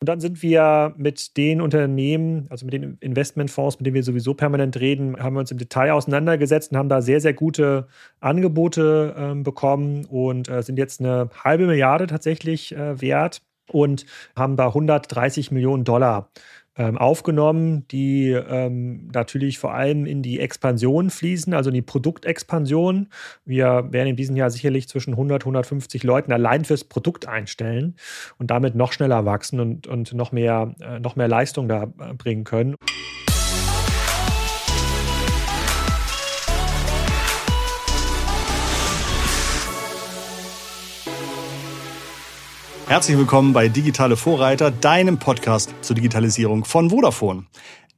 Und dann sind wir mit den Unternehmen, also mit den Investmentfonds, mit denen wir sowieso permanent reden, haben wir uns im Detail auseinandergesetzt und haben da sehr, sehr gute Angebote äh, bekommen und äh, sind jetzt eine halbe Milliarde tatsächlich äh, wert und haben da 130 Millionen Dollar ähm, aufgenommen, die ähm, natürlich vor allem in die Expansion fließen, also in die Produktexpansion. Wir werden in diesem Jahr sicherlich zwischen 100, 150 Leuten allein fürs Produkt einstellen und damit noch schneller wachsen und, und noch, mehr, äh, noch mehr Leistung da äh, bringen können. Herzlich willkommen bei Digitale Vorreiter, deinem Podcast zur Digitalisierung von Vodafone.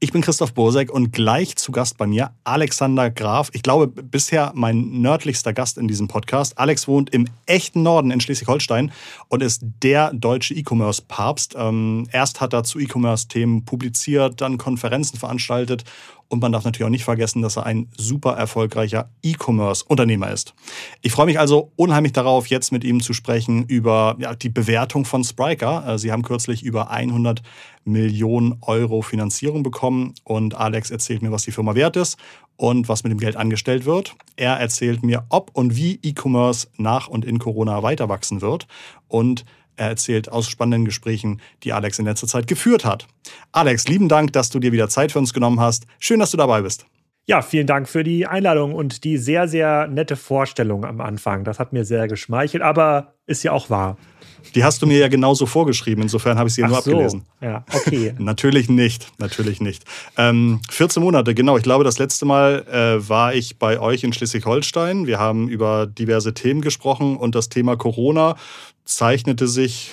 Ich bin Christoph Bursek und gleich zu Gast bei mir Alexander Graf. Ich glaube, bisher mein nördlichster Gast in diesem Podcast. Alex wohnt im echten Norden in Schleswig-Holstein und ist der deutsche E-Commerce-Papst. Ähm, erst hat er zu E-Commerce-Themen publiziert, dann Konferenzen veranstaltet und man darf natürlich auch nicht vergessen, dass er ein super erfolgreicher E-Commerce-Unternehmer ist. Ich freue mich also unheimlich darauf, jetzt mit ihm zu sprechen über ja, die Bewertung von Spriker. Äh, Sie haben kürzlich über 100 Millionen Euro Finanzierung bekommen und Alex erzählt mir, was die Firma wert ist und was mit dem Geld angestellt wird. Er erzählt mir, ob und wie E-Commerce nach und in Corona weiter wachsen wird und er erzählt aus spannenden Gesprächen, die Alex in letzter Zeit geführt hat. Alex, lieben Dank, dass du dir wieder Zeit für uns genommen hast. Schön, dass du dabei bist. Ja, vielen Dank für die Einladung und die sehr, sehr nette Vorstellung am Anfang. Das hat mir sehr geschmeichelt, aber ist ja auch wahr. Die hast du mir ja genauso vorgeschrieben, insofern habe ich sie ja nur so. abgelesen. Ja, okay. natürlich nicht, natürlich nicht. Ähm, 14 Monate, genau. Ich glaube, das letzte Mal äh, war ich bei euch in Schleswig-Holstein. Wir haben über diverse Themen gesprochen und das Thema Corona zeichnete sich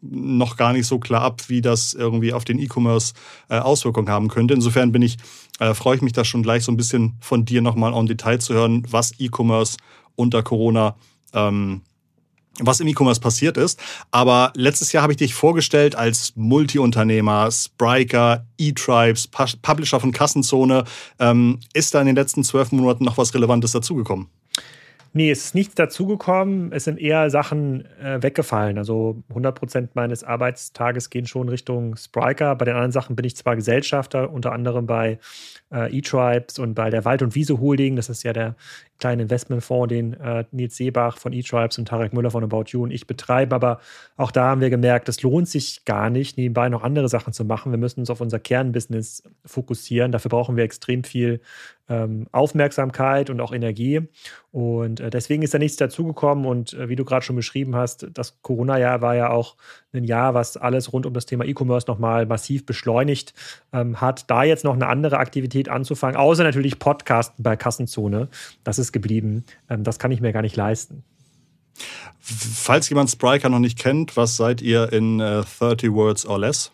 noch gar nicht so klar ab, wie das irgendwie auf den E-Commerce äh, Auswirkungen haben könnte. Insofern bin ich, äh, freue ich mich da schon gleich so ein bisschen von dir nochmal en Detail zu hören, was E-Commerce unter Corona ähm, was im E-Commerce passiert ist. Aber letztes Jahr habe ich dich vorgestellt als Multi-Unternehmer, Spriker, E-Tribes, Publisher von Kassenzone. Ähm, ist da in den letzten zwölf Monaten noch was Relevantes dazugekommen? Nee, es ist nichts dazugekommen. Es sind eher Sachen äh, weggefallen. Also 100 Prozent meines Arbeitstages gehen schon Richtung Spriker. Bei den anderen Sachen bin ich zwar Gesellschafter, unter anderem bei äh, E-Tribes und bei der Wald- und Wiese Holding. Das ist ja der kleine Investmentfonds, den äh, Nils Seebach von E-Tribes und Tarek Müller von About You und ich betreiben. Aber auch da haben wir gemerkt, es lohnt sich gar nicht, nebenbei noch andere Sachen zu machen. Wir müssen uns auf unser Kernbusiness fokussieren. Dafür brauchen wir extrem viel ähm, Aufmerksamkeit und auch Energie. Und äh, deswegen ist da nichts dazugekommen. Und äh, wie du gerade schon beschrieben hast, das Corona-Jahr war ja auch ein Jahr, was alles rund um das Thema E-Commerce nochmal massiv beschleunigt ähm, hat. Da jetzt noch eine andere Aktivität anzufangen, außer natürlich Podcasten bei Kassenzone, das ist geblieben. Ähm, das kann ich mir gar nicht leisten. Falls jemand Spriker noch nicht kennt, was seid ihr in äh, 30 Words or Less?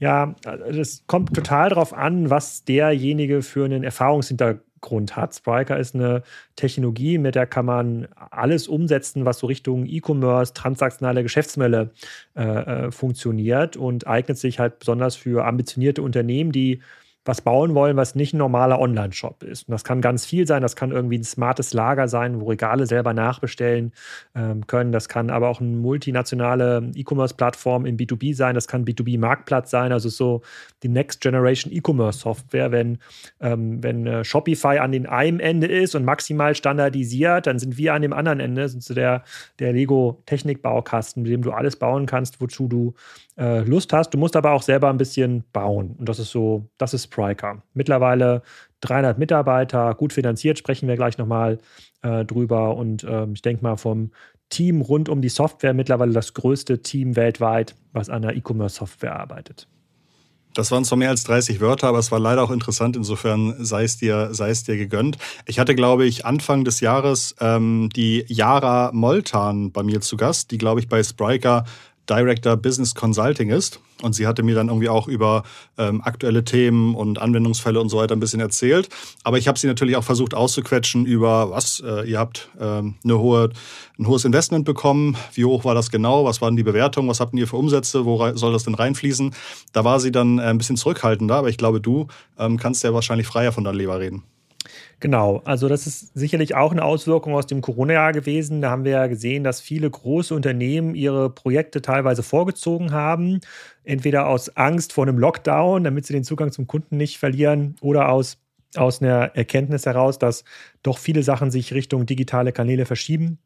Ja, das kommt total darauf an, was derjenige für einen Erfahrungshintergrund Grund hat. Spriker ist eine Technologie, mit der kann man alles umsetzen, was so Richtung E-Commerce, transaktionale Geschäftsmodelle äh, äh, funktioniert und eignet sich halt besonders für ambitionierte Unternehmen, die was bauen wollen, was nicht ein normaler Online-Shop ist. Und das kann ganz viel sein. Das kann irgendwie ein smartes Lager sein, wo Regale selber nachbestellen ähm, können. Das kann aber auch eine multinationale E-Commerce-Plattform im B2B sein. Das kann B2B-Marktplatz sein. Also so die Next Generation E-Commerce-Software. Wenn, ähm, wenn äh, Shopify an den einen Ende ist und maximal standardisiert, dann sind wir an dem anderen Ende, sind so der, der Lego-Technik-Baukasten, mit dem du alles bauen kannst, wozu du äh, Lust hast. Du musst aber auch selber ein bisschen bauen. Und das ist so, das ist Spryker. Mittlerweile 300 Mitarbeiter, gut finanziert, sprechen wir gleich nochmal äh, drüber. Und äh, ich denke mal vom Team rund um die Software mittlerweile das größte Team weltweit, was an der E-Commerce-Software arbeitet. Das waren zwar mehr als 30 Wörter, aber es war leider auch interessant. Insofern sei es dir, sei es dir gegönnt. Ich hatte, glaube ich, Anfang des Jahres ähm, die Yara Moltan bei mir zu Gast, die, glaube ich, bei Spriker Director Business Consulting ist. Und sie hatte mir dann irgendwie auch über ähm, aktuelle Themen und Anwendungsfälle und so weiter ein bisschen erzählt. Aber ich habe sie natürlich auch versucht auszuquetschen über, was, äh, ihr habt ähm, eine hohe, ein hohes Investment bekommen. Wie hoch war das genau? Was waren die Bewertungen? Was habt ihr für Umsätze? Wo soll das denn reinfließen? Da war sie dann äh, ein bisschen zurückhaltender. Aber ich glaube, du ähm, kannst ja wahrscheinlich freier von deiner Leber reden. Genau, also das ist sicherlich auch eine Auswirkung aus dem Corona-Jahr gewesen. Da haben wir ja gesehen, dass viele große Unternehmen ihre Projekte teilweise vorgezogen haben. Entweder aus Angst vor einem Lockdown, damit sie den Zugang zum Kunden nicht verlieren, oder aus, aus einer Erkenntnis heraus, dass doch viele Sachen sich Richtung digitale Kanäle verschieben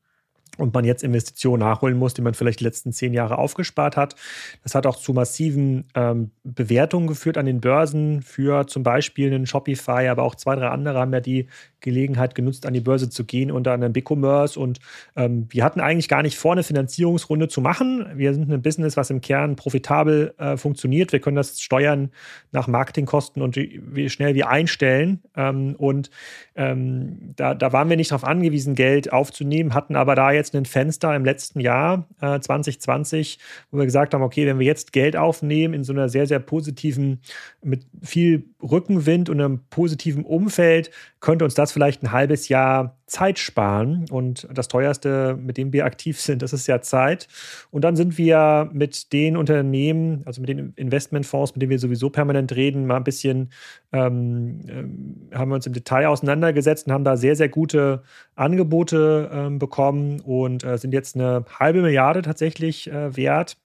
und man jetzt Investitionen nachholen muss, die man vielleicht die letzten zehn Jahre aufgespart hat. Das hat auch zu massiven ähm, Bewertungen geführt an den Börsen für zum Beispiel einen Shopify, aber auch zwei, drei andere haben ja die Gelegenheit genutzt, an die Börse zu gehen, unter anderem BigCommerce. Und ähm, wir hatten eigentlich gar nicht vor, eine Finanzierungsrunde zu machen. Wir sind ein Business, was im Kern profitabel äh, funktioniert. Wir können das steuern nach Marketingkosten und wie schnell wir einstellen. Ähm, und ähm, da, da waren wir nicht darauf angewiesen, Geld aufzunehmen, hatten aber da jetzt ein Fenster im letzten Jahr, äh, 2020, wo wir gesagt haben, okay, wenn wir jetzt Geld aufnehmen in so einer sehr, sehr positiven, mit viel Rückenwind und einem positiven Umfeld, könnte uns das vielleicht ein halbes Jahr Zeit sparen. Und das teuerste, mit dem wir aktiv sind, das ist ja Zeit. Und dann sind wir mit den Unternehmen, also mit den Investmentfonds, mit denen wir sowieso permanent reden, mal ein bisschen, ähm, äh, haben wir uns im Detail auseinandergesetzt und haben da sehr, sehr gute Angebote ähm, bekommen und äh, sind jetzt eine halbe Milliarde tatsächlich äh, wert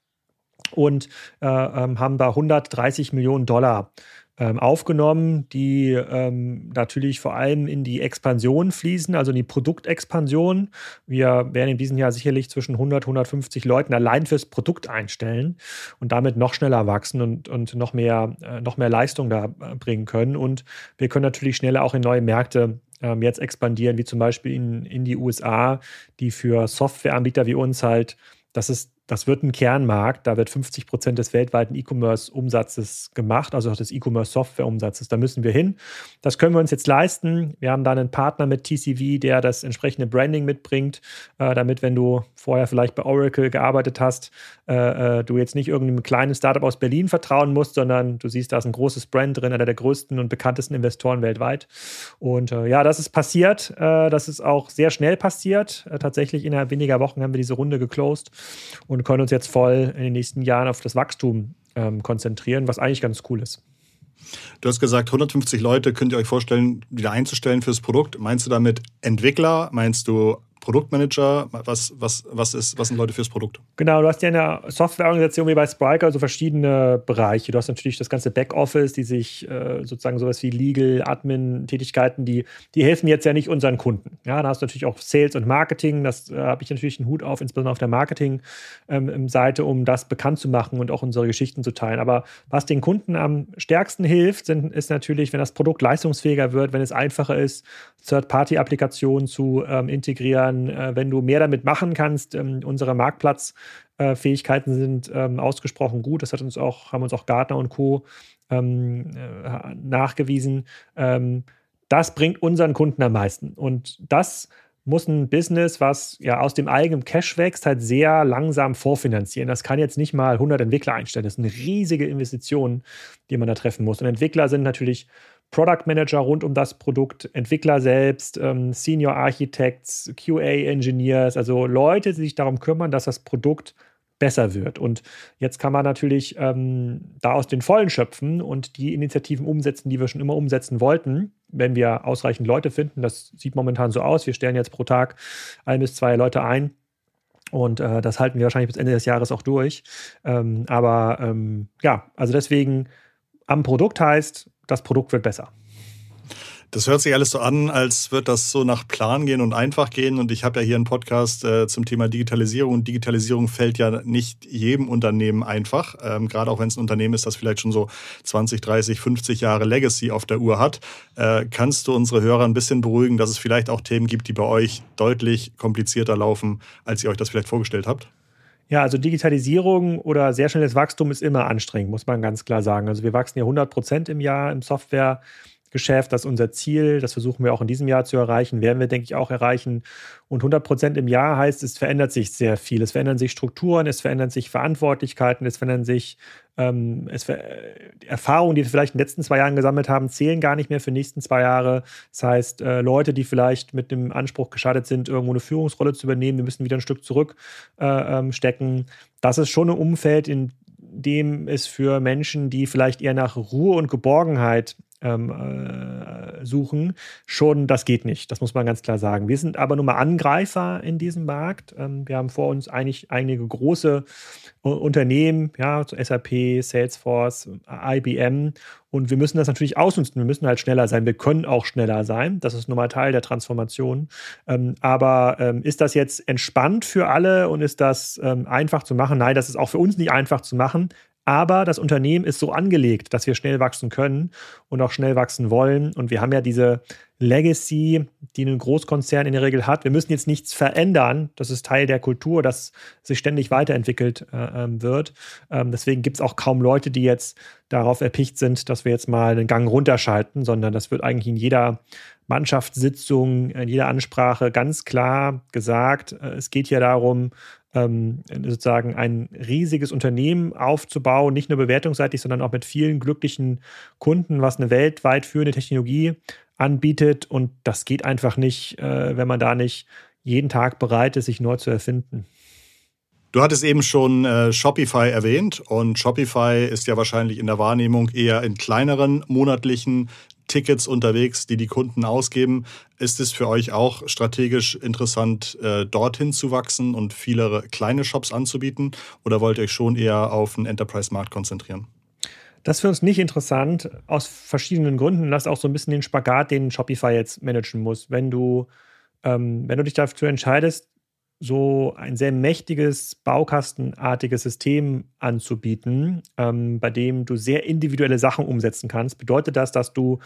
und äh, ähm, haben da 130 Millionen Dollar ähm, aufgenommen, die ähm, natürlich vor allem in die Expansion fließen, also in die Produktexpansion. Wir werden in diesem Jahr sicherlich zwischen 100, 150 Leuten allein fürs Produkt einstellen und damit noch schneller wachsen und, und noch, mehr, äh, noch mehr Leistung da äh, bringen können. Und wir können natürlich schneller auch in neue Märkte ähm, jetzt expandieren, wie zum Beispiel in, in die USA, die für Softwareanbieter wie uns halt, das ist das wird ein Kernmarkt, da wird 50 Prozent des weltweiten E-Commerce-Umsatzes gemacht, also auch des E-Commerce-Software-Umsatzes. Da müssen wir hin. Das können wir uns jetzt leisten. Wir haben da einen Partner mit TCV, der das entsprechende Branding mitbringt, äh, damit, wenn du vorher vielleicht bei Oracle gearbeitet hast, äh, äh, du jetzt nicht irgendeinem kleinen Startup aus Berlin vertrauen musst, sondern du siehst, da ist ein großes Brand drin, einer der größten und bekanntesten Investoren weltweit. Und ja, das ist passiert. Das ist auch sehr schnell passiert. Tatsächlich innerhalb weniger Wochen haben wir diese Runde geclosed. Und können uns jetzt voll in den nächsten Jahren auf das Wachstum ähm, konzentrieren, was eigentlich ganz cool ist. Du hast gesagt, 150 Leute könnt ihr euch vorstellen, wieder einzustellen fürs Produkt. Meinst du damit Entwickler? Meinst du Produktmanager? Was, was, was, ist, was sind Leute fürs Produkt? Genau, du hast ja in der Softwareorganisation wie bei Spriker so verschiedene Bereiche. Du hast natürlich das ganze Backoffice, die sich äh, sozusagen sowas wie Legal, Admin-Tätigkeiten, die, die helfen jetzt ja nicht unseren Kunden. Ja, da hast du natürlich auch Sales und Marketing. Das äh, habe ich natürlich einen Hut auf, insbesondere auf der Marketing-Seite, ähm, um das bekannt zu machen und auch unsere Geschichten zu teilen. Aber was den Kunden am stärksten hilft, sind, ist natürlich, wenn das Produkt leistungsfähiger wird, wenn es einfacher ist, Third-Party-Applikationen zu ähm, integrieren, dann, äh, wenn du mehr damit machen kannst, ähm, unsere Marktplatzfähigkeiten sind ähm, ausgesprochen gut. Das hat uns auch, haben uns auch Gartner und Co. Ähm, äh, nachgewiesen. Das bringt unseren Kunden am meisten. Und das muss ein Business, was ja aus dem eigenen Cash wächst, halt sehr langsam vorfinanzieren. Das kann jetzt nicht mal 100 Entwickler einstellen. Das ist eine riesige Investition, die man da treffen muss. Und Entwickler sind natürlich Product Manager rund um das Produkt, Entwickler selbst, ähm, Senior Architects, QA Engineers, also Leute, die sich darum kümmern, dass das Produkt besser wird. Und jetzt kann man natürlich ähm, da aus den Vollen schöpfen und die Initiativen umsetzen, die wir schon immer umsetzen wollten, wenn wir ausreichend Leute finden. Das sieht momentan so aus. Wir stellen jetzt pro Tag ein bis zwei Leute ein. Und äh, das halten wir wahrscheinlich bis Ende des Jahres auch durch. Ähm, aber ähm, ja, also deswegen am Produkt heißt, das Produkt wird besser. Das hört sich alles so an, als wird das so nach Plan gehen und einfach gehen. Und ich habe ja hier einen Podcast äh, zum Thema Digitalisierung. Und Digitalisierung fällt ja nicht jedem Unternehmen einfach. Ähm, gerade auch wenn es ein Unternehmen ist, das vielleicht schon so 20, 30, 50 Jahre Legacy auf der Uhr hat. Äh, kannst du unsere Hörer ein bisschen beruhigen, dass es vielleicht auch Themen gibt, die bei euch deutlich komplizierter laufen, als ihr euch das vielleicht vorgestellt habt? Ja, also Digitalisierung oder sehr schnelles Wachstum ist immer anstrengend, muss man ganz klar sagen. Also wir wachsen ja 100 Prozent im Jahr im Software. Geschäft, das ist unser Ziel, das versuchen wir auch in diesem Jahr zu erreichen, werden wir, denke ich, auch erreichen. Und 100 Prozent im Jahr heißt, es verändert sich sehr viel. Es verändern sich Strukturen, es verändern sich Verantwortlichkeiten, es verändern sich ähm, es, äh, Erfahrungen, die wir vielleicht in den letzten zwei Jahren gesammelt haben, zählen gar nicht mehr für die nächsten zwei Jahre. Das heißt, äh, Leute, die vielleicht mit dem Anspruch gescheitert sind, irgendwo eine Führungsrolle zu übernehmen, die müssen wieder ein Stück zurückstecken. Äh, ähm, das ist schon ein Umfeld, in dem es für Menschen, die vielleicht eher nach Ruhe und Geborgenheit ähm, äh, suchen, schon, das geht nicht. Das muss man ganz klar sagen. Wir sind aber nun mal Angreifer in diesem Markt. Ähm, wir haben vor uns eigentlich einige große uh, Unternehmen, ja, so SAP, Salesforce, IBM. Und wir müssen das natürlich ausnutzen. Wir müssen halt schneller sein. Wir können auch schneller sein. Das ist nun mal Teil der Transformation. Ähm, aber ähm, ist das jetzt entspannt für alle und ist das ähm, einfach zu machen? Nein, das ist auch für uns nicht einfach zu machen. Aber das Unternehmen ist so angelegt, dass wir schnell wachsen können und auch schnell wachsen wollen. Und wir haben ja diese Legacy, die ein Großkonzern in der Regel hat. Wir müssen jetzt nichts verändern. Das ist Teil der Kultur, dass sich ständig weiterentwickelt äh, ähm, wird. Ähm, deswegen gibt es auch kaum Leute, die jetzt darauf erpicht sind, dass wir jetzt mal einen Gang runterschalten, sondern das wird eigentlich in jeder Mannschaftssitzung, in jeder Ansprache ganz klar gesagt. Äh, es geht hier darum, ähm, sozusagen ein riesiges Unternehmen aufzubauen, nicht nur bewertungsseitig, sondern auch mit vielen glücklichen Kunden, was eine weltweit führende Technologie anbietet. Und das geht einfach nicht, äh, wenn man da nicht jeden Tag bereit ist, sich neu zu erfinden. Du hattest eben schon äh, Shopify erwähnt und Shopify ist ja wahrscheinlich in der Wahrnehmung eher in kleineren monatlichen Tickets unterwegs, die die Kunden ausgeben. Ist es für euch auch strategisch interessant, äh, dorthin zu wachsen und viele kleine Shops anzubieten? Oder wollt ihr euch schon eher auf den Enterprise-Markt konzentrieren? Das ist für uns nicht interessant, aus verschiedenen Gründen. Das ist auch so ein bisschen den Spagat, den Shopify jetzt managen muss. Wenn du, ähm, wenn du dich dafür entscheidest, so ein sehr mächtiges, baukastenartiges System anzubieten, ähm, bei dem du sehr individuelle Sachen umsetzen kannst, bedeutet das, dass du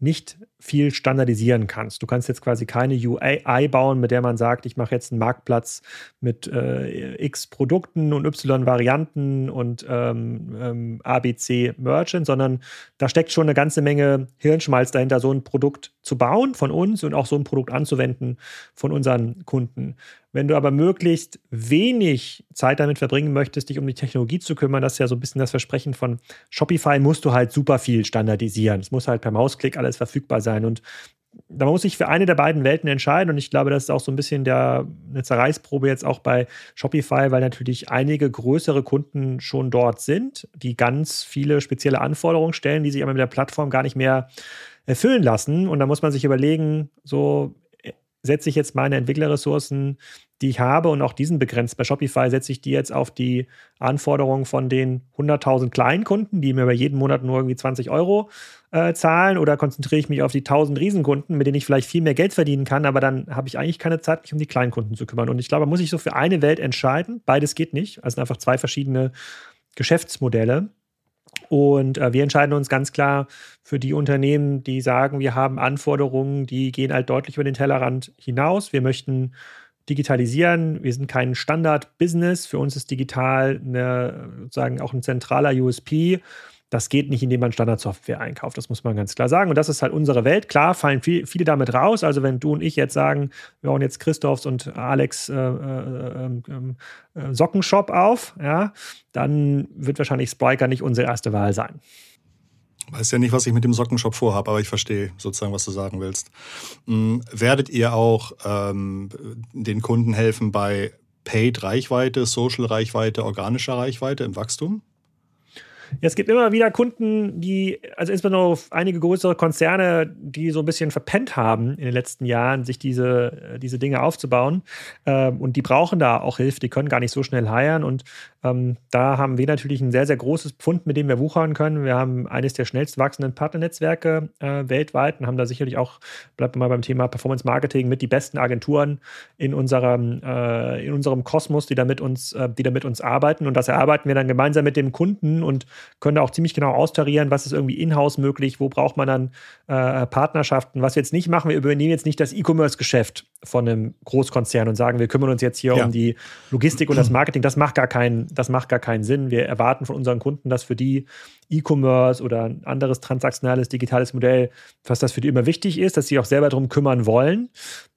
nicht viel standardisieren kannst. Du kannst jetzt quasi keine UI bauen, mit der man sagt, ich mache jetzt einen Marktplatz mit äh, x Produkten und y Varianten und ähm, ähm, ABC Merchant, sondern da steckt schon eine ganze Menge Hirnschmalz dahinter, so ein Produkt zu bauen von uns und auch so ein Produkt anzuwenden von unseren Kunden. Wenn du aber möglichst wenig Zeit damit verbringen möchtest, dich um die Technologie zu kümmern, das ist ja so ein bisschen das Versprechen von Shopify, musst du halt super viel standardisieren. Es muss halt per Mausklick alles verfügbar sein. Und da muss sich für eine der beiden Welten entscheiden. Und ich glaube, das ist auch so ein bisschen der, eine Zerreißprobe jetzt auch bei Shopify, weil natürlich einige größere Kunden schon dort sind, die ganz viele spezielle Anforderungen stellen, die sich aber mit der Plattform gar nicht mehr erfüllen lassen. Und da muss man sich überlegen, so setze ich jetzt meine Entwicklerressourcen, die ich habe und auch diesen begrenzt bei Shopify, setze ich die jetzt auf die Anforderungen von den 100.000 kleinen Kunden, die mir bei jedem Monat nur irgendwie 20 Euro äh, zahlen oder konzentriere ich mich auf die 1000 Riesenkunden, mit denen ich vielleicht viel mehr Geld verdienen kann, aber dann habe ich eigentlich keine Zeit, mich um die kleinen Kunden zu kümmern. Und ich glaube, muss ich so für eine Welt entscheiden. Beides geht nicht. Also einfach zwei verschiedene Geschäftsmodelle. Und äh, wir entscheiden uns ganz klar für die Unternehmen, die sagen, wir haben Anforderungen, die gehen halt deutlich über den Tellerrand hinaus. Wir möchten digitalisieren. Wir sind kein Standard-Business. Für uns ist digital eine, sozusagen auch ein zentraler USP. Das geht nicht, indem man Standardsoftware einkauft. Das muss man ganz klar sagen. Und das ist halt unsere Welt. Klar fallen viel, viele damit raus. Also wenn du und ich jetzt sagen, wir bauen jetzt Christophs und Alex äh, äh, äh, äh, Sockenshop auf, ja, dann wird wahrscheinlich Spriker nicht unsere erste Wahl sein. Weiß ja nicht, was ich mit dem Sockenshop vorhabe, aber ich verstehe sozusagen, was du sagen willst. Mhm. Werdet ihr auch ähm, den Kunden helfen bei Paid-Reichweite, Social-Reichweite, organischer Reichweite im Wachstum? Es gibt immer wieder Kunden, die, also insbesondere einige größere Konzerne, die so ein bisschen verpennt haben in den letzten Jahren, sich diese, äh, diese Dinge aufzubauen. Ähm, und die brauchen da auch Hilfe, die können gar nicht so schnell heiern. Und ähm, da haben wir natürlich ein sehr, sehr großes Pfund, mit dem wir wuchern können. Wir haben eines der schnellst wachsenden Partnernetzwerke äh, weltweit und haben da sicherlich auch, bleibt mal beim Thema Performance Marketing, mit die besten Agenturen in unserem, äh, in unserem Kosmos, die da, mit uns, äh, die da mit uns arbeiten. Und das erarbeiten wir dann gemeinsam mit dem Kunden und können da auch ziemlich genau austarieren, was ist irgendwie in-house möglich, wo braucht man dann äh, Partnerschaften. Was wir jetzt nicht machen, wir übernehmen jetzt nicht das E-Commerce-Geschäft von einem Großkonzern und sagen, wir kümmern uns jetzt hier ja. um die Logistik und das Marketing. Das macht gar keinen das macht gar keinen Sinn. Wir erwarten von unseren Kunden, dass für die E-Commerce oder ein anderes transaktionales digitales Modell, was das für die immer wichtig ist, dass sie auch selber darum kümmern wollen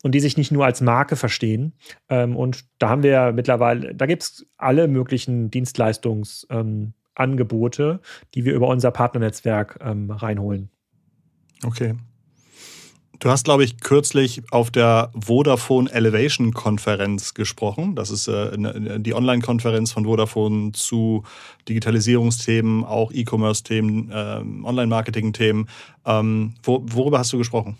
und die sich nicht nur als Marke verstehen. Ähm, und da haben wir mittlerweile, da gibt es alle möglichen Dienstleistungsangebote, ähm, die wir über unser Partnernetzwerk ähm, reinholen. Okay. Du hast, glaube ich, kürzlich auf der Vodafone Elevation Konferenz gesprochen. Das ist äh, die Online-Konferenz von Vodafone zu Digitalisierungsthemen, auch E-Commerce-Themen, äh, Online-Marketing-Themen. Ähm, wo, worüber hast du gesprochen?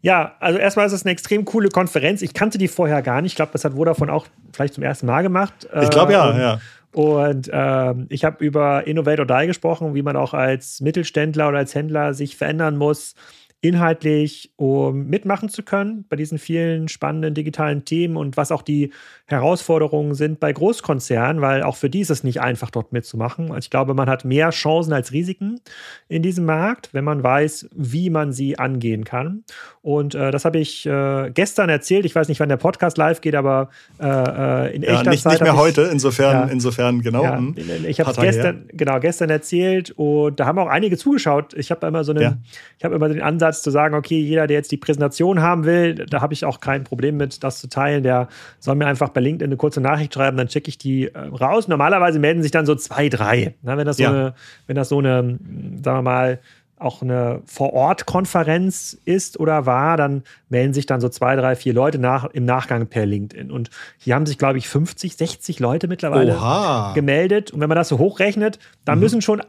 Ja, also erstmal ist es eine extrem coole Konferenz. Ich kannte die vorher gar nicht. Ich glaube, das hat Vodafone auch vielleicht zum ersten Mal gemacht. Ich glaube ja, äh, ja. Und ähm, ich habe über Innovate or Die gesprochen, wie man auch als Mittelständler oder als Händler sich verändern muss, inhaltlich, um mitmachen zu können bei diesen vielen spannenden digitalen Themen und was auch die Herausforderungen sind bei Großkonzernen, weil auch für die ist es nicht einfach, dort mitzumachen. Also ich glaube, man hat mehr Chancen als Risiken in diesem Markt, wenn man weiß, wie man sie angehen kann. Und äh, das habe ich äh, gestern erzählt. Ich weiß nicht, wann der Podcast live geht, aber äh, äh in ja, echter nicht, Zeit. Nicht mehr heute, insofern, ja, insofern genau. Ja, hm. ich habe es gestern, genau, gestern erzählt und da haben auch einige zugeschaut. Ich habe immer so einen, ich habe immer den Ansatz, Ansatz zu sagen, okay, jeder, der jetzt die Präsentation haben will, da habe ich auch kein Problem mit, das zu teilen, der soll mir einfach bei LinkedIn eine kurze Nachricht schreiben, dann checke ich die äh, raus. Normalerweise melden sich dann so zwei, drei. Na, wenn das so ja. eine, wenn das so eine, sagen wir mal, auch eine Vor-Ort-Konferenz ist oder war, dann melden sich dann so zwei, drei, vier Leute nach, im Nachgang per LinkedIn. Und hier haben sich, glaube ich, 50, 60 Leute mittlerweile Oha. gemeldet. Und wenn man das so hochrechnet, dann mhm. müssen schon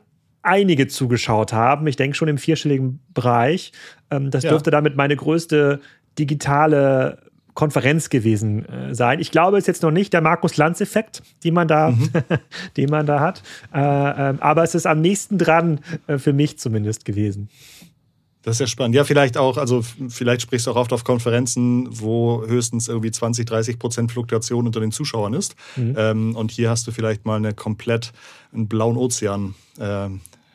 einige zugeschaut haben. Ich denke schon im vierstelligen Bereich. Ähm, das ja. dürfte damit meine größte digitale Konferenz gewesen äh, sein. Ich glaube, es ist jetzt noch nicht der Markus-Lanz-Effekt, den man da, mhm. den man da hat. Äh, äh, aber es ist am nächsten dran, äh, für mich zumindest gewesen. Das ist ja spannend. Ja, vielleicht auch, also vielleicht sprichst du auch oft auf Konferenzen, wo höchstens irgendwie 20, 30 Prozent Fluktuation unter den Zuschauern ist. Mhm. Ähm, und hier hast du vielleicht mal eine komplett einen blauen Ozean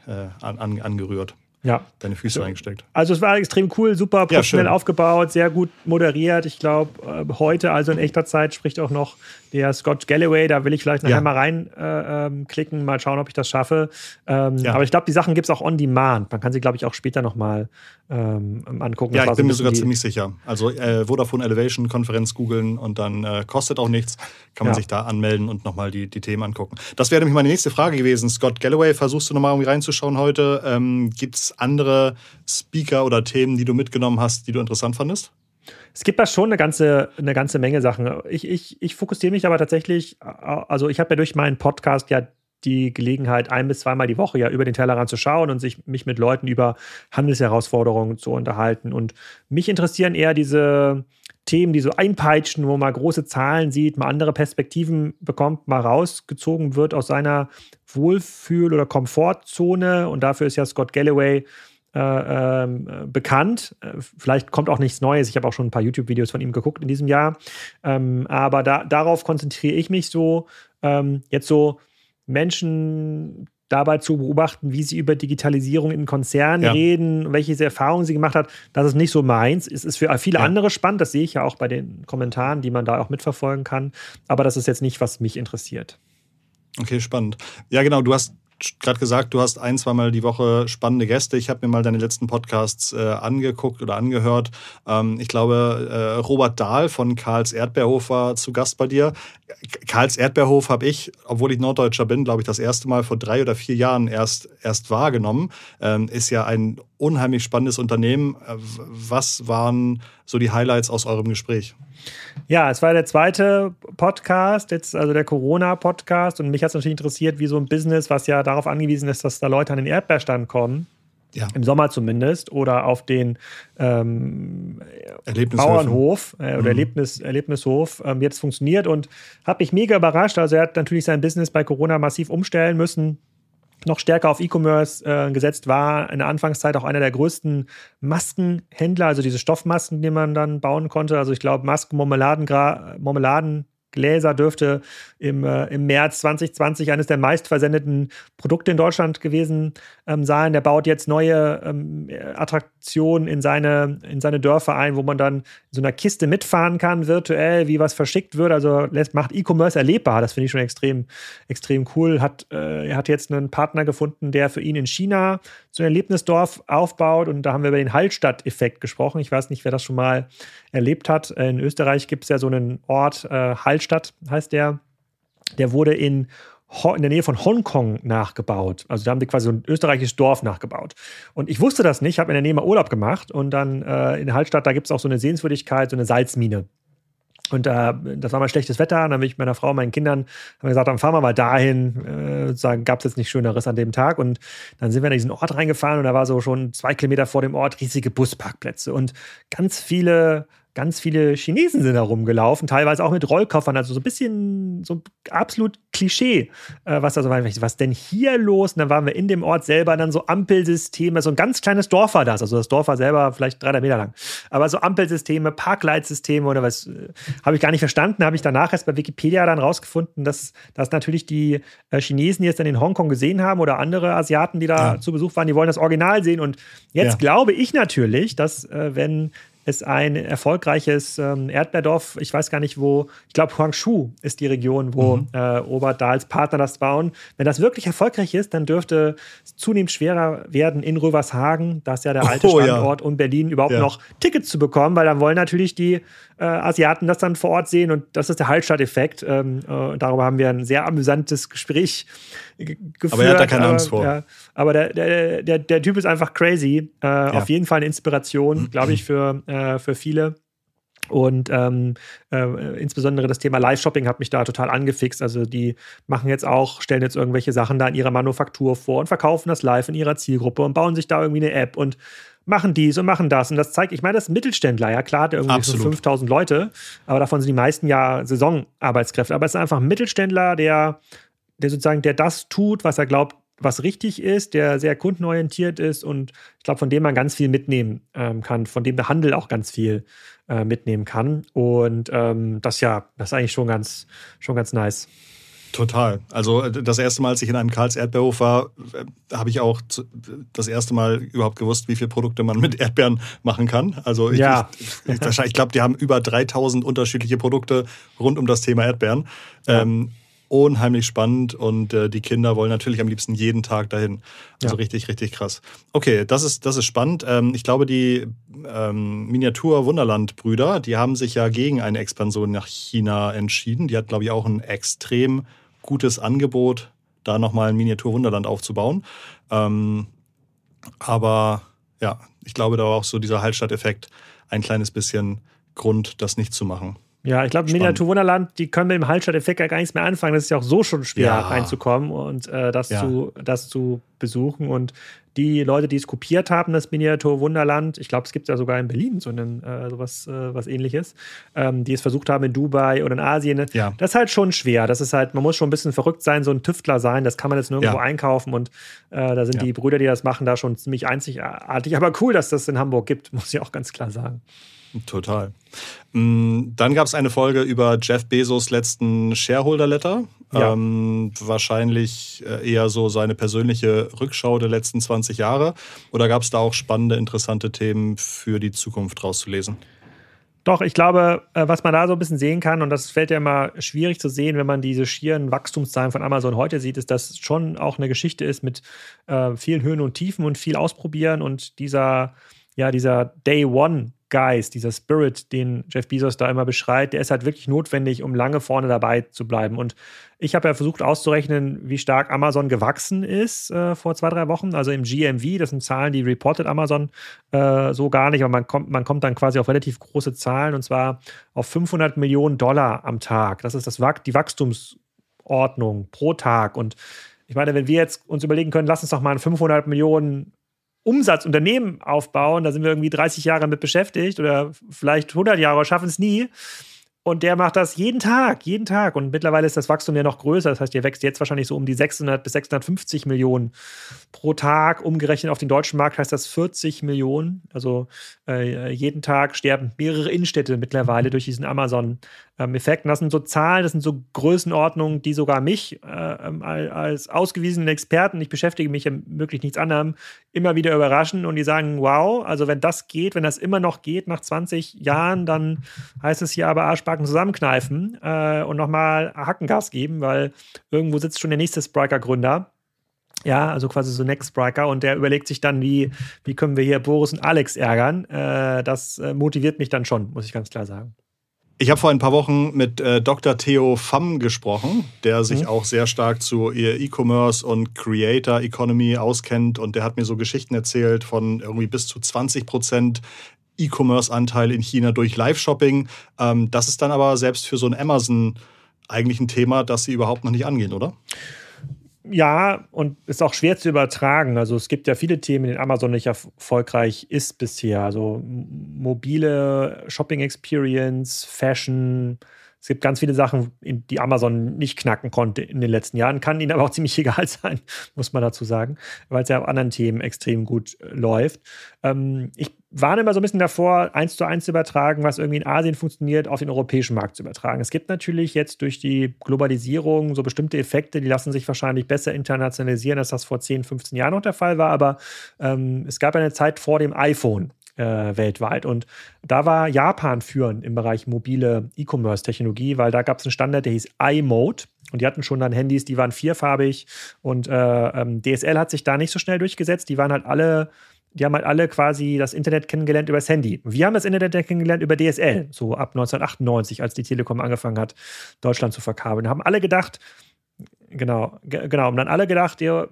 äh, an, angerührt. Ja. Deine Füße reingesteckt. Also es war extrem cool, super professionell ja, aufgebaut, sehr gut moderiert. Ich glaube, äh, heute, also in echter Zeit, spricht auch noch der Scott Galloway. Da will ich vielleicht nachher ja. mal reinklicken, äh, ähm, mal schauen, ob ich das schaffe. Ähm, ja. Aber ich glaube, die Sachen gibt es auch on demand. Man kann sie, glaube ich, auch später nochmal ähm, angucken. Ja, ich bin so mir sogar ziemlich sicher. Also äh, Vodafone Elevation Konferenz googeln und dann äh, kostet auch nichts. Kann man sich da anmelden und nochmal die, die Themen angucken. Das wäre nämlich meine nächste Frage gewesen. Scott Galloway, versuchst du nochmal irgendwie reinzuschauen heute? Ähm, gibt es andere Speaker oder Themen, die du mitgenommen hast, die du interessant fandest? Es gibt da schon eine ganze, eine ganze Menge Sachen. Ich, ich, ich fokussiere mich aber tatsächlich, also ich habe ja durch meinen Podcast ja die Gelegenheit, ein bis zweimal die Woche ja über den Tellerrand zu schauen und sich mich mit Leuten über Handelsherausforderungen zu unterhalten. Und mich interessieren eher diese Themen, die so einpeitschen, wo man große Zahlen sieht, mal andere Perspektiven bekommt, mal rausgezogen wird aus seiner Wohlfühl- oder Komfortzone. Und dafür ist ja Scott Galloway äh, ähm, bekannt. Äh, vielleicht kommt auch nichts Neues. Ich habe auch schon ein paar YouTube-Videos von ihm geguckt in diesem Jahr. Ähm, aber da, darauf konzentriere ich mich so. Ähm, jetzt so Menschen dabei zu beobachten, wie sie über Digitalisierung in Konzernen ja. reden, welche Erfahrungen sie gemacht hat, das ist nicht so meins. Es ist für viele ja. andere spannend, das sehe ich ja auch bei den Kommentaren, die man da auch mitverfolgen kann. Aber das ist jetzt nicht, was mich interessiert. Okay, spannend. Ja, genau, du hast gerade gesagt, du hast ein, zweimal die Woche spannende Gäste. Ich habe mir mal deine letzten Podcasts äh, angeguckt oder angehört. Ähm, ich glaube, äh, Robert Dahl von Karls Erdbeerhof war zu Gast bei dir. Karls Erdbeerhof habe ich, obwohl ich Norddeutscher bin, glaube ich, das erste Mal vor drei oder vier Jahren erst, erst wahrgenommen. Ähm, ist ja ein unheimlich spannendes Unternehmen. Äh, was waren so die Highlights aus eurem Gespräch? Ja, es war der zweite Podcast, jetzt also der Corona-Podcast. Und mich hat es natürlich interessiert, wie so ein Business, was ja darauf angewiesen ist, dass da Leute an den Erdbeerstand kommen, ja. im Sommer zumindest, oder auf den ähm, Bauernhof äh, oder mhm. Erlebnis, Erlebnishof ähm, jetzt funktioniert. Und habe mich mega überrascht. Also er hat natürlich sein Business bei Corona massiv umstellen müssen noch stärker auf E-Commerce äh, gesetzt war, in der Anfangszeit auch einer der größten Maskenhändler, also diese Stoffmasken, die man dann bauen konnte. Also ich glaube, Masken, Marmeladen, Marmeladen Gläser dürfte im, äh, im März 2020 eines der meistversendeten Produkte in Deutschland gewesen ähm, sein. Der baut jetzt neue ähm, Attraktionen in seine, in seine Dörfer ein, wo man dann in so einer Kiste mitfahren kann, virtuell, wie was verschickt wird. Also lässt, macht E-Commerce erlebbar. Das finde ich schon extrem, extrem cool. Hat, äh, er hat jetzt einen Partner gefunden, der für ihn in China so ein Erlebnisdorf aufbaut. Und da haben wir über den Hallstatt-Effekt gesprochen. Ich weiß nicht, wer das schon mal erlebt hat. In Österreich gibt es ja so einen Ort, äh, Hallstatt heißt der. Der wurde in in der Nähe von Hongkong nachgebaut. Also da haben die quasi so ein österreichisches Dorf nachgebaut. Und ich wusste das nicht, habe in der Nähe mal Urlaub gemacht und dann äh, in Hallstatt, da gibt es auch so eine Sehenswürdigkeit, so eine Salzmine. Und äh, das war mal schlechtes Wetter. Und dann bin ich meiner Frau und meinen Kindern haben gesagt, dann fahren wir mal dahin. Äh, gab es jetzt nichts Schöneres an dem Tag. Und dann sind wir in diesen Ort reingefahren und da war so schon zwei Kilometer vor dem Ort riesige Busparkplätze und ganz viele ganz viele Chinesen sind da rumgelaufen, teilweise auch mit Rollkoffern, also so ein bisschen so absolut Klischee, äh, was da so war. Was denn hier los? Und dann waren wir in dem Ort selber, dann so Ampelsysteme, so ein ganz kleines Dorf war das, also das Dorf war selber vielleicht 300 Meter lang, aber so Ampelsysteme, Parkleitsysteme oder was, äh, habe ich gar nicht verstanden, habe ich danach erst bei Wikipedia dann rausgefunden, dass, dass natürlich die äh, Chinesen, die jetzt dann in Hongkong gesehen haben oder andere Asiaten, die da ja. zu Besuch waren, die wollen das Original sehen und jetzt ja. glaube ich natürlich, dass äh, wenn ist ein erfolgreiches ähm, Erdbeerdorf. Ich weiß gar nicht, wo, ich glaube, Huangshu ist die Region, wo mhm. äh, Oberdahl Partner das bauen. Wenn das wirklich erfolgreich ist, dann dürfte es zunehmend schwerer werden in Rövershagen, das ist ja der alte oh, Standort, ja. um Berlin überhaupt ja. noch Tickets zu bekommen, weil dann wollen natürlich die äh, Asiaten das dann vor Ort sehen und das ist der Hallstatt-Effekt. Ähm, äh, darüber haben wir ein sehr amüsantes Gespräch geführt. Aber er hat da keine Angst vor. Ja, aber der, der, der, der Typ ist einfach crazy. Äh, ja. Auf jeden Fall eine Inspiration, glaube ich, für, äh, für viele. Und ähm, äh, insbesondere das Thema Live-Shopping hat mich da total angefixt. Also die machen jetzt auch, stellen jetzt irgendwelche Sachen da in ihrer Manufaktur vor und verkaufen das live in ihrer Zielgruppe und bauen sich da irgendwie eine App und machen dies und machen das. Und das zeigt, ich meine, das ist Mittelständler, ja klar, der irgendwie so 5000 Leute, aber davon sind die meisten ja Saisonarbeitskräfte. Aber es ist einfach ein Mittelständler, der der sozusagen, der das tut, was er glaubt, was richtig ist, der sehr kundenorientiert ist und ich glaube, von dem man ganz viel mitnehmen ähm, kann, von dem der Handel auch ganz viel äh, mitnehmen kann. Und ähm, das ja, das ist eigentlich schon ganz, schon ganz nice. Total. Also äh, das erste Mal, als ich in einem Karls Erdbeerhof war, äh, habe ich auch das erste Mal überhaupt gewusst, wie viele Produkte man mit Erdbeeren machen kann. Also ich, ja. ich, ich, ich glaube, die haben über 3000 unterschiedliche Produkte rund um das Thema Erdbeeren. Ja. Ähm, unheimlich spannend und äh, die Kinder wollen natürlich am liebsten jeden Tag dahin. Also ja. richtig, richtig krass. Okay, das ist, das ist spannend. Ähm, ich glaube, die ähm, Miniatur-Wunderland-Brüder, die haben sich ja gegen eine Expansion nach China entschieden. Die hat, glaube ich, auch ein extrem gutes Angebot, da nochmal ein Miniatur-Wunderland aufzubauen. Ähm, aber ja, ich glaube, da war auch so dieser Hallstatt-Effekt ein kleines bisschen Grund, das nicht zu machen. Ja, ich glaube, Miniatur Wunderland, die können mit dem Hallstatt-Effekt ja gar nichts mehr anfangen. Das ist ja auch so schon schwer ja. reinzukommen und äh, das, ja. zu, das zu besuchen. Und die Leute, die es kopiert haben, das Miniatur Wunderland, ich glaube, es gibt ja sogar in Berlin so einen, äh, sowas äh, was ähnliches, ähm, die es versucht haben in Dubai oder in Asien. Ja. Das ist halt schon schwer. Das ist halt, man muss schon ein bisschen verrückt sein, so ein Tüftler sein. Das kann man jetzt nirgendwo einkaufen und äh, da sind die Brüder, die das machen, da schon ziemlich einzigartig. Aber cool, dass das in Hamburg gibt, muss ich auch ganz klar sagen. Total. Mm, dann gab es eine Folge über Jeff Bezos letzten Shareholder-Letter. Ja. Ähm, wahrscheinlich äh, eher so seine persönliche Rückschau der letzten 20 Jahre. Oder gab es da auch spannende, interessante Themen für die Zukunft rauszulesen? Doch, ich glaube, äh, was man da so ein bisschen sehen kann, und das fällt ja immer schwierig zu sehen, wenn man diese schieren Wachstumszahlen von Amazon heute sieht, ist, dass schon auch eine Geschichte ist mit äh, vielen Höhen und Tiefen und viel ausprobieren und dieser, ja, dieser Day One Geist, dieser Spirit, den Jeff Bezos da immer beschreibt, der ist halt wirklich notwendig, um lange vorne dabei zu bleiben. Und ich habe ja versucht auszurechnen, wie stark Amazon gewachsen ist äh, vor zwei, drei Wochen. Also im GMV, das sind Zahlen, die reportet Amazon äh, so gar nicht, aber man kommt, man kommt dann quasi auf relativ große Zahlen und zwar auf 500 Millionen Dollar am Tag. Das ist das, die Wachstumsordnung pro Tag. Und ich meine, wenn wir jetzt uns überlegen können, lass uns doch mal ein 500 Millionen Umsatzunternehmen aufbauen, da sind wir irgendwie 30 Jahre mit beschäftigt oder vielleicht 100 Jahre, schaffen es nie. Und der macht das jeden Tag, jeden Tag. Und mittlerweile ist das Wachstum ja noch größer. Das heißt, der wächst jetzt wahrscheinlich so um die 600 bis 650 Millionen pro Tag. Umgerechnet auf den deutschen Markt heißt das 40 Millionen. Also äh, jeden Tag sterben mehrere Innenstädte mittlerweile durch diesen Amazon-Effekt. Und das sind so Zahlen, das sind so Größenordnungen, die sogar mich äh, als ausgewiesenen Experten, ich beschäftige mich ja wirklich nichts anderem, immer wieder überraschen. Und die sagen, wow, also wenn das geht, wenn das immer noch geht nach 20 Jahren, dann heißt es hier aber Arschbacken zusammenkneifen äh, und nochmal Hackengas geben, weil irgendwo sitzt schon der nächste Spriker-Gründer ja, also quasi so Next Striker und der überlegt sich dann, wie, wie können wir hier Boris und Alex ärgern. Äh, das äh, motiviert mich dann schon, muss ich ganz klar sagen. Ich habe vor ein paar Wochen mit äh, Dr. Theo Pham gesprochen, der sich mhm. auch sehr stark zu E-Commerce und Creator Economy auskennt und der hat mir so Geschichten erzählt von irgendwie bis zu 20 Prozent E-Commerce-Anteil in China durch Live-Shopping. Ähm, das ist dann aber selbst für so ein Amazon eigentlich ein Thema, das sie überhaupt noch nicht angehen, oder? Ja, und ist auch schwer zu übertragen. Also es gibt ja viele Themen, in denen Amazon nicht erfolgreich ist bisher. Also mobile Shopping Experience, Fashion, es gibt ganz viele Sachen, die Amazon nicht knacken konnte in den letzten Jahren, kann ihnen aber auch ziemlich egal sein, muss man dazu sagen, weil es ja auf anderen Themen extrem gut äh, läuft. Ähm, ich warne immer so ein bisschen davor, eins zu eins zu übertragen, was irgendwie in Asien funktioniert, auf den europäischen Markt zu übertragen. Es gibt natürlich jetzt durch die Globalisierung so bestimmte Effekte, die lassen sich wahrscheinlich besser internationalisieren, als das vor 10, 15 Jahren noch der Fall war. Aber ähm, es gab eine Zeit vor dem iPhone, äh, weltweit. Und da war Japan führend im Bereich mobile E-Commerce-Technologie, weil da gab es einen Standard, der hieß iMode. Und die hatten schon dann Handys, die waren vierfarbig. Und äh, ähm, DSL hat sich da nicht so schnell durchgesetzt. Die waren halt alle die haben halt alle quasi das Internet kennengelernt über das Handy. Wir haben das Internet kennengelernt über DSL, so ab 1998, als die Telekom angefangen hat, Deutschland zu verkabeln. Haben alle gedacht, genau, genau, haben dann alle gedacht, ja,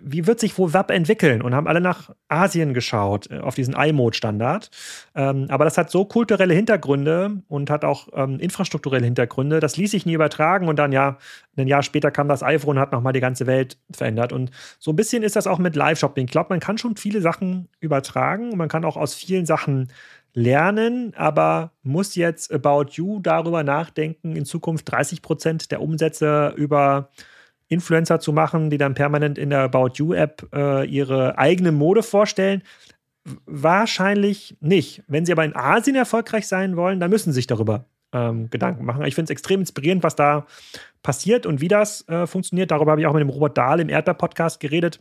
wie wird sich wohl WAP entwickeln? Und haben alle nach Asien geschaut, äh, auf diesen iMode-Standard. Ähm, aber das hat so kulturelle Hintergründe und hat auch ähm, infrastrukturelle Hintergründe. Das ließ sich nie übertragen. Und dann, ja, ein Jahr später kam das iPhone und hat nochmal die ganze Welt verändert. Und so ein bisschen ist das auch mit Live-Shopping. Ich glaube, man kann schon viele Sachen übertragen. Und man kann auch aus vielen Sachen lernen, aber muss jetzt About You darüber nachdenken, in Zukunft 30 Prozent der Umsätze über Influencer zu machen, die dann permanent in der About You-App äh, ihre eigene Mode vorstellen? Wahrscheinlich nicht. Wenn sie aber in Asien erfolgreich sein wollen, dann müssen sie sich darüber ähm, Gedanken machen. Ich finde es extrem inspirierend, was da passiert und wie das äh, funktioniert. Darüber habe ich auch mit dem Robert Dahl im Erdbeer-Podcast geredet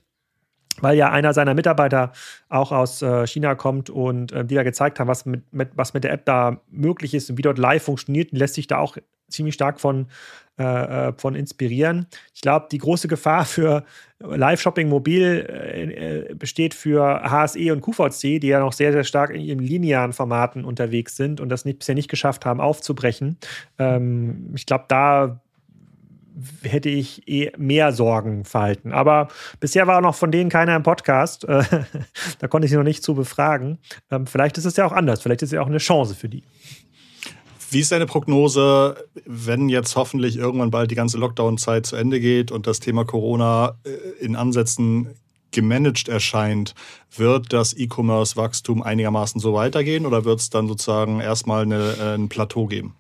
weil ja einer seiner Mitarbeiter auch aus äh, China kommt und äh, die da gezeigt haben, was mit, mit, was mit der App da möglich ist und wie dort live funktioniert und lässt sich da auch ziemlich stark von äh, äh, von inspirieren. Ich glaube, die große Gefahr für Live-Shopping mobil äh, besteht für HSE und QVC, die ja noch sehr, sehr stark in ihren linearen Formaten unterwegs sind und das nicht, bisher nicht geschafft haben, aufzubrechen. Ähm, ich glaube, da hätte ich eh mehr Sorgen verhalten. Aber bisher war noch von denen keiner im Podcast. da konnte ich sie noch nicht zu befragen. Ähm, vielleicht ist es ja auch anders. Vielleicht ist es ja auch eine Chance für die. Wie ist deine Prognose, wenn jetzt hoffentlich irgendwann bald die ganze Lockdown-Zeit zu Ende geht und das Thema Corona äh, in Ansätzen gemanagt erscheint, wird das E-Commerce-Wachstum einigermaßen so weitergehen oder wird es dann sozusagen erstmal eine, äh, ein Plateau geben?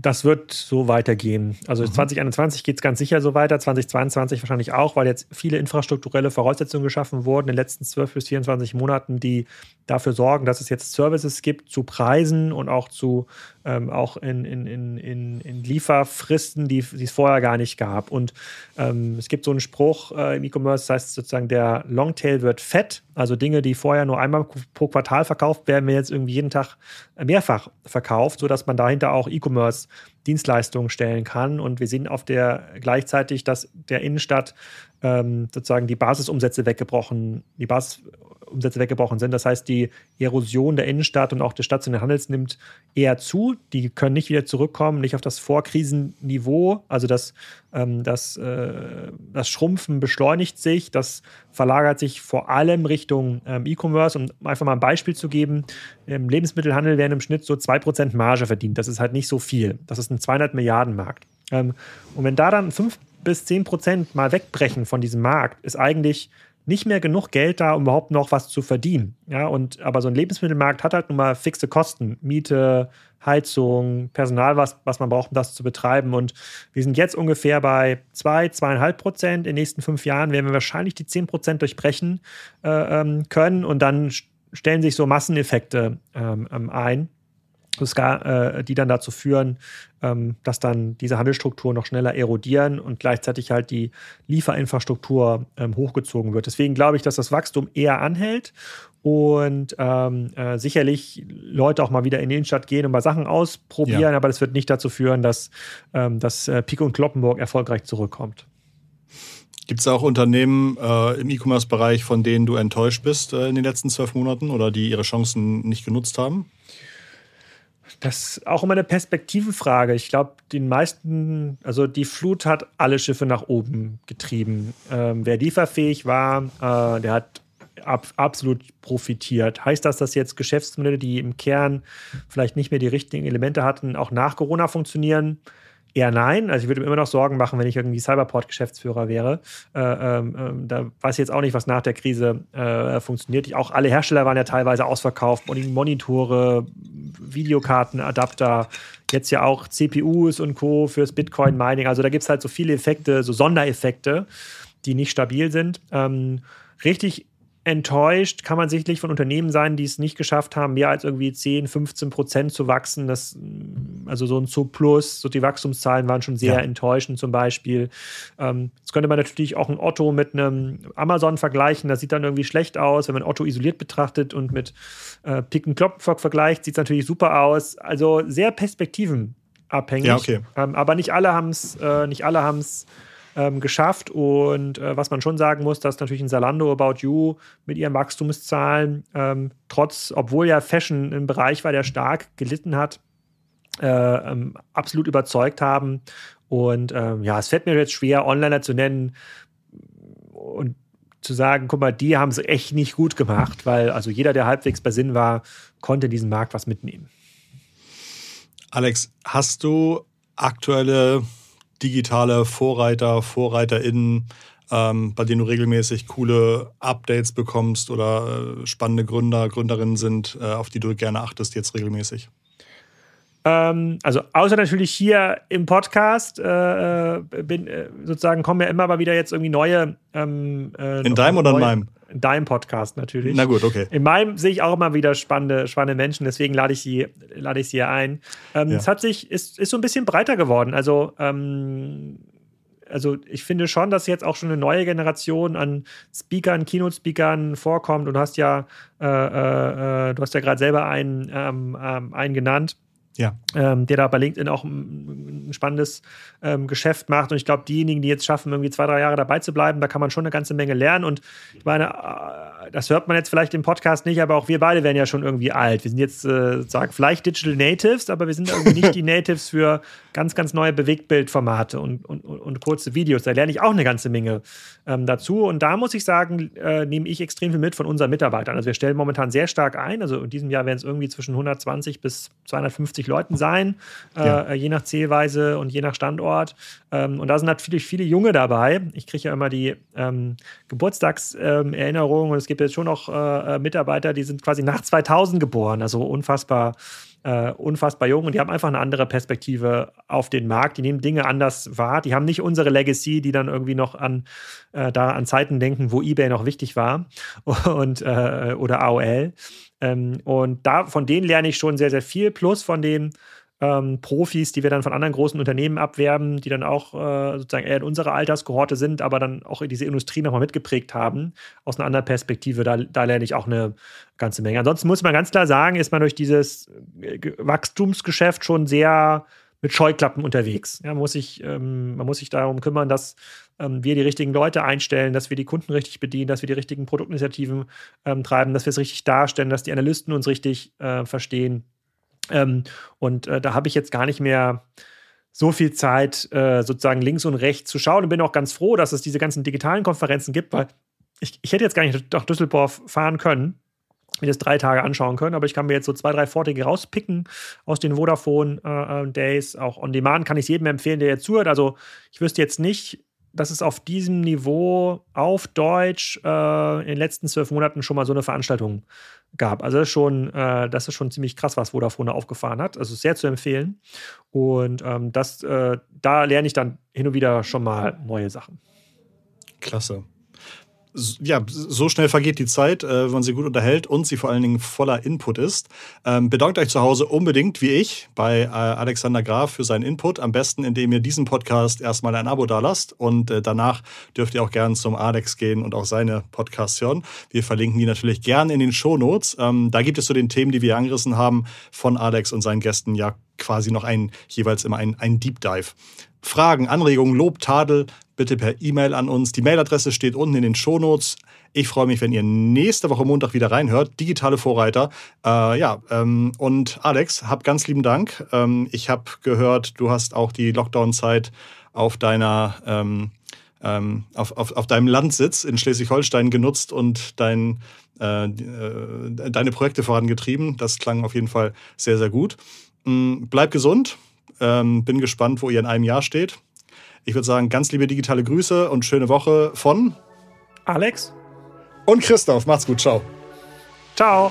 Das wird so weitergehen. Also mhm. 2021 geht es ganz sicher so weiter, 2022 wahrscheinlich auch, weil jetzt viele infrastrukturelle Voraussetzungen geschaffen wurden in den letzten 12 bis 24 Monaten, die dafür sorgen, dass es jetzt Services gibt zu Preisen und auch zu ähm, auch in, in, in, in, Lieferfristen, die, die es vorher gar nicht gab. Und ähm, es gibt so einen Spruch äh, im E-Commerce, das heißt sozusagen, der Longtail wird fett, also Dinge, die vorher nur einmal pro Quartal verkauft werden, werden jetzt irgendwie jeden Tag mehrfach verkauft, sodass man dahinter auch E-Commerce Dienstleistungen stellen kann. Und wir sehen auf der gleichzeitig, dass der Innenstadt ähm, sozusagen die Basisumsätze weggebrochen, die Basisumsätze weggebrochen sind. Das heißt, die Erosion der Innenstadt und auch des stationären Handels nimmt eher zu. Die können nicht wieder zurückkommen, nicht auf das Vorkrisenniveau. Also das, ähm, das, äh, das Schrumpfen beschleunigt sich, das verlagert sich vor allem Richtung ähm, E-Commerce. Um einfach mal ein Beispiel zu geben, im Lebensmittelhandel werden im Schnitt so 2% Marge verdient. Das ist halt nicht so viel. Das ist ein 200 Milliarden Markt. Ähm, und wenn da dann 5 bis 10 Prozent mal wegbrechen von diesem Markt, ist eigentlich nicht mehr genug Geld da, um überhaupt noch was zu verdienen. Ja, und aber so ein Lebensmittelmarkt hat halt nun mal fixe Kosten. Miete, Heizung, Personal, was, was man braucht, um das zu betreiben. Und wir sind jetzt ungefähr bei 2, zwei, 2,5 Prozent. In den nächsten fünf Jahren werden wir wahrscheinlich die 10 Prozent durchbrechen äh, ähm, können. Und dann stellen sich so Masseneffekte ähm, ähm ein die dann dazu führen, ähm, dass dann diese Handelsstrukturen noch schneller erodieren und gleichzeitig halt die Lieferinfrastruktur ähm, hochgezogen wird. Deswegen glaube ich, dass das Wachstum eher anhält und ähm, äh, sicherlich Leute auch mal wieder in die Innenstadt gehen und mal Sachen ausprobieren, ja. aber das wird nicht dazu führen, dass, ähm, dass äh, Pico und Kloppenburg erfolgreich zurückkommt. Gibt es auch Unternehmen äh, im E-Commerce-Bereich, von denen du enttäuscht bist äh, in den letzten zwölf Monaten oder die ihre Chancen nicht genutzt haben? Das ist auch immer eine Perspektivenfrage. Ich glaube, den meisten, also die Flut hat alle Schiffe nach oben getrieben. Ähm, wer lieferfähig war, äh, der hat ab, absolut profitiert. Heißt das, dass jetzt Geschäftsmodelle, die im Kern vielleicht nicht mehr die richtigen Elemente hatten, auch nach Corona funktionieren? Eher nein. Also ich würde mir immer noch Sorgen machen, wenn ich irgendwie Cyberport-Geschäftsführer wäre. Äh, ähm, ähm, da weiß ich jetzt auch nicht, was nach der Krise äh, funktioniert. Ich, auch alle Hersteller waren ja teilweise ausverkauft. Monitore, Videokarten, Adapter, jetzt ja auch CPUs und Co. fürs Bitcoin-Mining. Also da gibt es halt so viele Effekte, so Sondereffekte, die nicht stabil sind. Ähm, richtig enttäuscht kann man sicherlich von Unternehmen sein, die es nicht geschafft haben, mehr als irgendwie 10, 15 Prozent zu wachsen. Das, also so ein Zuplus, so die Wachstumszahlen waren schon sehr ja. enttäuschend zum Beispiel. Ähm, jetzt könnte man natürlich auch ein Otto mit einem Amazon vergleichen. Das sieht dann irgendwie schlecht aus. Wenn man Otto isoliert betrachtet und mit äh, Pick Kloppenfock vergleicht, sieht es natürlich super aus. Also sehr perspektivenabhängig. Ja, okay. Ähm, aber nicht alle haben es, äh, nicht alle haben es ähm, geschafft. Und äh, was man schon sagen muss, dass natürlich ein Salando About You mit ihren Wachstumszahlen, ähm, trotz, obwohl ja Fashion ein Bereich war, der stark gelitten hat, äh, ähm, absolut überzeugt haben. Und ähm, ja, es fällt mir jetzt schwer, Onliner zu nennen und zu sagen, guck mal, die haben es echt nicht gut gemacht, weil also jeder, der halbwegs bei Sinn war, konnte diesen Markt was mitnehmen. Alex, hast du aktuelle digitale Vorreiter, VorreiterInnen, ähm, bei denen du regelmäßig coole Updates bekommst oder äh, spannende Gründer, Gründerinnen sind, äh, auf die du gerne achtest jetzt regelmäßig? Ähm, also außer natürlich hier im Podcast äh, äh bin, äh, sozusagen kommen ja immer mal wieder jetzt irgendwie neue. Ähm, äh, in deinem oder in meinem? In deinem Podcast natürlich. Na gut, okay. In meinem sehe ich auch immer wieder spannende, spannende Menschen, deswegen lade ich sie, lade ich sie hier ein. Ähm, ja. Es hat sich, ist, ist so ein bisschen breiter geworden. Also ähm, also ich finde schon, dass jetzt auch schon eine neue Generation an Speakern, Keynote-Speakern vorkommt. Und du hast ja, äh, äh, du hast ja gerade selber einen, ähm, ähm, einen genannt ja. ähm, der da bei LinkedIn auch ein, spannendes ähm, Geschäft macht. Und ich glaube, diejenigen, die jetzt schaffen, irgendwie zwei, drei Jahre dabei zu bleiben, da kann man schon eine ganze Menge lernen. Und ich meine, äh, das hört man jetzt vielleicht im Podcast nicht, aber auch wir beide werden ja schon irgendwie alt. Wir sind jetzt äh, sozusagen vielleicht Digital Natives, aber wir sind irgendwie nicht die Natives für ganz, ganz neue Bewegtbildformate und, und, und, und kurze Videos. Da lerne ich auch eine ganze Menge ähm, dazu. Und da muss ich sagen, äh, nehme ich extrem viel mit von unseren Mitarbeitern. Also wir stellen momentan sehr stark ein. Also in diesem Jahr werden es irgendwie zwischen 120 bis 250 Leuten sein, äh, ja. je nach Zählweise und je nach Standort. Ähm, und da sind natürlich viele Junge dabei. Ich kriege ja immer die ähm, Geburtstagserinnerungen und es gibt jetzt schon noch äh, äh Mitarbeiter, die sind quasi nach 2000 geboren, also unfassbar äh, unfassbar jung und die haben einfach eine andere Perspektive auf den Markt. Die nehmen Dinge anders wahr. Die haben nicht unsere Legacy, die dann irgendwie noch an, äh, da an Zeiten denken, wo eBay noch wichtig war und, äh, oder AOL. Ähm, und da, von denen lerne ich schon sehr, sehr viel. Plus von den ähm, Profis, die wir dann von anderen großen Unternehmen abwerben, die dann auch äh, sozusagen eher in unserer Alterskohorte sind, aber dann auch diese Industrie nochmal mitgeprägt haben, aus einer anderen Perspektive. Da, da lerne ich auch eine ganze Menge. Ansonsten muss man ganz klar sagen, ist man durch dieses äh, Wachstumsgeschäft schon sehr mit Scheuklappen unterwegs. Ja, man, muss sich, ähm, man muss sich darum kümmern, dass ähm, wir die richtigen Leute einstellen, dass wir die Kunden richtig bedienen, dass wir die richtigen Produktinitiativen ähm, treiben, dass wir es richtig darstellen, dass die Analysten uns richtig äh, verstehen. Ähm, und äh, da habe ich jetzt gar nicht mehr so viel Zeit, äh, sozusagen links und rechts zu schauen und bin auch ganz froh, dass es diese ganzen digitalen Konferenzen gibt, weil ich, ich hätte jetzt gar nicht nach Düsseldorf fahren können, mir das drei Tage anschauen können, aber ich kann mir jetzt so zwei, drei Vorträge rauspicken aus den Vodafone äh, äh Days. Auch on Demand kann ich es jedem empfehlen, der jetzt zuhört. Also ich wüsste jetzt nicht, dass es auf diesem Niveau auf Deutsch äh, in den letzten zwölf Monaten schon mal so eine Veranstaltung gab. Also das ist schon, äh, das ist schon ziemlich krass, was Vodafone aufgefahren hat. Also sehr zu empfehlen. Und ähm, das, äh, da lerne ich dann hin und wieder schon mal neue Sachen. Klasse ja, so schnell vergeht die Zeit, äh, wenn man sie gut unterhält und sie vor allen Dingen voller Input ist. Ähm, bedankt euch zu Hause unbedingt, wie ich, bei äh, Alexander Graf für seinen Input. Am besten, indem ihr diesen Podcast erstmal ein Abo da lasst und äh, danach dürft ihr auch gerne zum Alex gehen und auch seine Podcasts hören. Wir verlinken die natürlich gerne in den Shownotes. Ähm, da gibt es zu so den Themen, die wir angerissen haben, von Alex und seinen Gästen ja quasi noch ein, jeweils immer ein, ein Deep Dive. Fragen, Anregungen, Lob, Tadel, bitte per E-Mail an uns. Die Mailadresse steht unten in den Shownotes. Ich freue mich, wenn ihr nächste Woche Montag wieder reinhört. Digitale Vorreiter. Äh, ja, ähm, und Alex, hab ganz lieben Dank. Ähm, ich habe gehört, du hast auch die Lockdown-Zeit auf deiner ähm, ähm, auf, auf, auf deinem Landsitz in Schleswig-Holstein genutzt und dein, äh, äh, deine Projekte vorangetrieben. Das klang auf jeden Fall sehr, sehr gut. Mm, bleib gesund. Ähm, bin gespannt, wo ihr in einem Jahr steht. Ich würde sagen, ganz liebe digitale Grüße und schöne Woche von Alex und Christoph. Macht's gut. Ciao. Ciao.